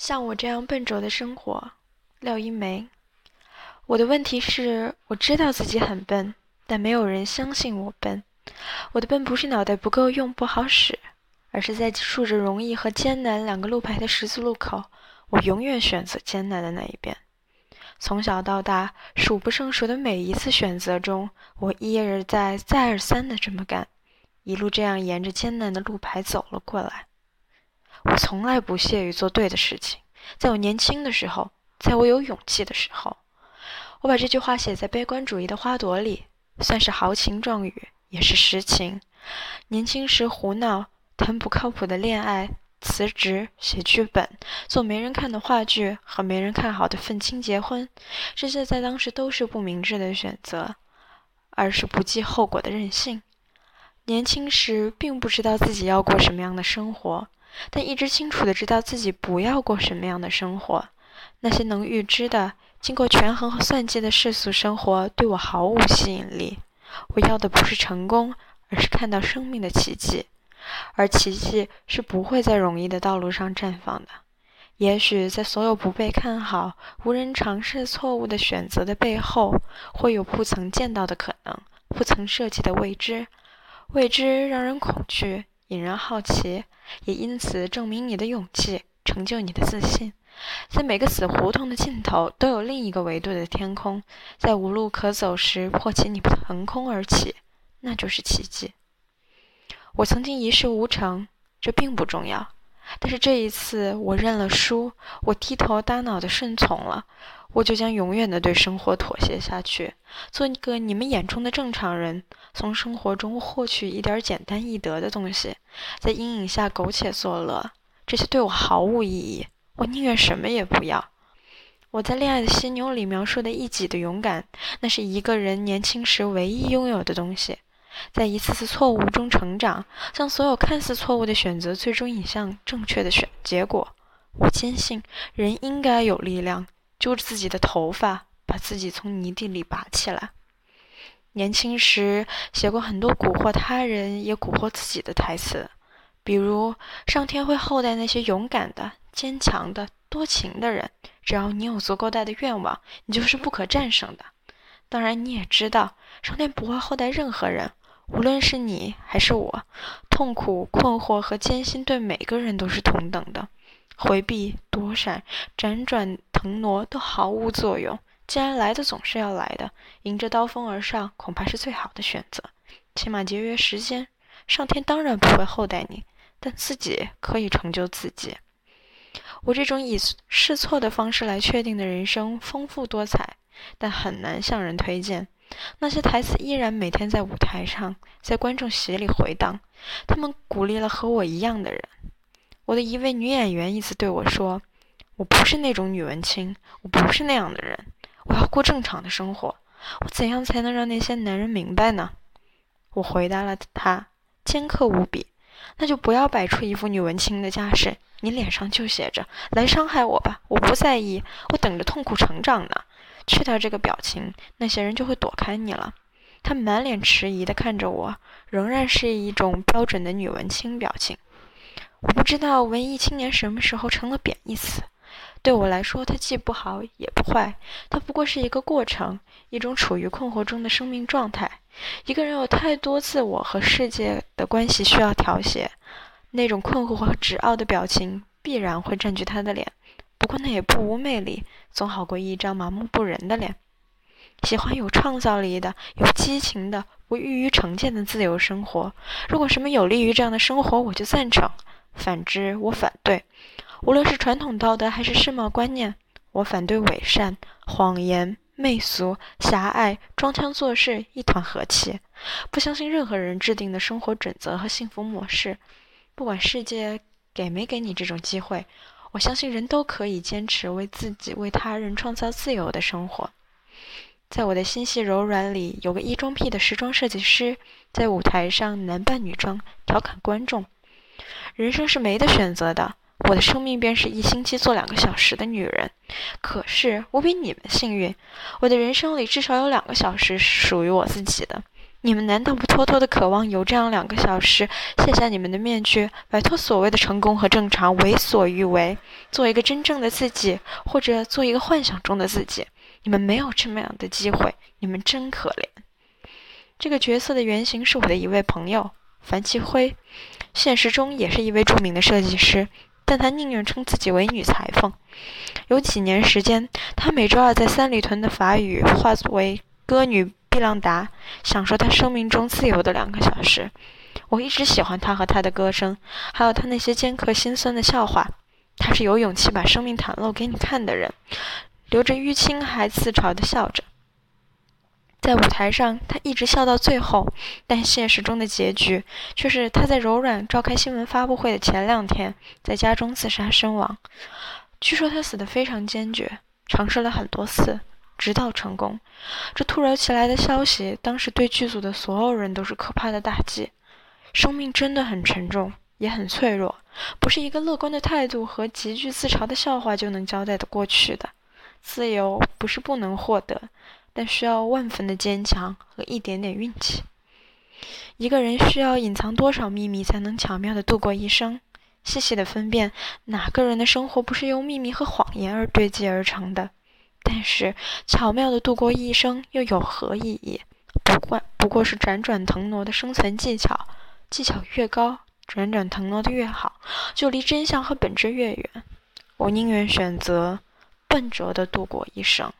像我这样笨拙的生活，廖一梅。我的问题是，我知道自己很笨，但没有人相信我笨。我的笨不是脑袋不够用不好使，而是在竖着容易和艰难两个路牌的十字路口，我永远选择艰难的那一边。从小到大，数不胜数的每一次选择中，我一而再、再而三的这么干，一路这样沿着艰难的路牌走了过来。我从来不屑于做对的事情。在我年轻的时候，在我有勇气的时候，我把这句话写在悲观主义的花朵里，算是豪情壮语，也是实情。年轻时胡闹，谈不靠谱的恋爱，辞职写剧本，做没人看的话剧和没人看好的愤青结婚，这些在当时都是不明智的选择，而是不计后果的任性。年轻时并不知道自己要过什么样的生活。但一直清楚的知道自己不要过什么样的生活，那些能预知的、经过权衡和算计的世俗生活对我毫无吸引力。我要的不是成功，而是看到生命的奇迹，而奇迹是不会在容易的道路上绽放的。也许在所有不被看好、无人尝试错误的选择的背后，会有不曾见到的可能，不曾设计的未知。未知让人恐惧。引人好奇，也因此证明你的勇气，成就你的自信。在每个死胡同的尽头，都有另一个维度的天空。在无路可走时，迫起你腾空而起，那就是奇迹。我曾经一事无成，这并不重要。但是这一次，我认了输，我低头耷脑的顺从了。我就将永远的对生活妥协下去，做一个你们眼中的正常人，从生活中获取一点简单易得的东西，在阴影下苟且作乐。这些对我毫无意义，我宁愿什么也不要。我在《恋爱的犀牛》里描述的一己的勇敢，那是一个人年轻时唯一拥有的东西。在一次次错误中成长，将所有看似错误的选择最终引向正确的选结果。我坚信，人应该有力量。揪着自己的头发，把自己从泥地里拔起来。年轻时写过很多蛊惑他人也蛊惑自己的台词，比如上天会厚待那些勇敢的、坚强的、多情的人，只要你有足够大的愿望，你就是不可战胜的。当然，你也知道，上天不会厚待任何人，无论是你还是我，痛苦、困惑和艰辛对每个人都是同等的。回避、躲闪、辗转腾挪都毫无作用。既然来的总是要来的，迎着刀锋而上恐怕是最好的选择。起码节约时间。上天当然不会厚待你，但自己可以成就自己。我这种以试错的方式来确定的人生丰富多彩，但很难向人推荐。那些台词依然每天在舞台上，在观众席里回荡。他们鼓励了和我一样的人。我的一位女演员一次对我说：“我不是那种女文青，我不是那样的人，我要过正常的生活。我怎样才能让那些男人明白呢？”我回答了他，尖刻无比：“那就不要摆出一副女文青的架势，你脸上就写着‘来伤害我吧’，我不在意，我等着痛苦成长呢。去掉这个表情，那些人就会躲开你了。”他满脸迟疑地看着我，仍然是一种标准的女文青表情。我不知道文艺青年什么时候成了贬义词。对我来说，它既不好也不坏，它不过是一个过程，一种处于困惑中的生命状态。一个人有太多自我和世界的关系需要调节，那种困惑和执拗的表情必然会占据他的脸。不过那也不无魅力，总好过一张麻木不仁的脸。喜欢有创造力的、有激情的、不易于成见的自由生活。如果什么有利于这样的生活，我就赞成。反之，我反对。无论是传统道德还是世贸观念，我反对伪善、谎言、媚俗、狭隘、装腔作势、一团和气。不相信任何人制定的生活准则和幸福模式。不管世界给没给你这种机会，我相信人都可以坚持为自己、为他人创造自由的生活。在我的心细柔软里，有个异装癖的时装设计师，在舞台上男扮女装，调侃观众。人生是没得选择的，我的生命便是一星期做两个小时的女人。可是我比你们幸运，我的人生里至少有两个小时是属于我自己的。你们难道不偷偷的渴望有这样两个小时，卸下你们的面具，摆脱所谓的成功和正常，为所欲为，做一个真正的自己，或者做一个幻想中的自己？你们没有这么样的机会，你们真可怜。这个角色的原型是我的一位朋友樊奇辉，现实中也是一位著名的设计师，但他宁愿称自己为女裁缝。有几年时间，他每周二在三里屯的法语化为歌女。碧浪达享受他生命中自由的两个小时。我一直喜欢他和他的歌声，还有他那些尖刻心酸的笑话。他是有勇气把生命袒露给你看的人，留着淤青还自嘲地笑着。在舞台上，他一直笑到最后，但现实中的结局却是他在柔软召开新闻发布会的前两天，在家中自杀身亡。据说他死得非常坚决，尝试了很多次。直到成功，这突如其来的消息，当时对剧组的所有人都是可怕的打击。生命真的很沉重，也很脆弱，不是一个乐观的态度和极具自嘲的笑话就能交代的过去的。自由不是不能获得，但需要万分的坚强和一点点运气。一个人需要隐藏多少秘密，才能巧妙地度过一生？细细的分辨，哪个人的生活不是由秘密和谎言而堆积而成的？但是，巧妙的度过一生又有何意义？不过不过是辗转腾挪的生存技巧，技巧越高，辗转腾挪的越好，就离真相和本质越远。我宁愿选择笨拙的度过一生。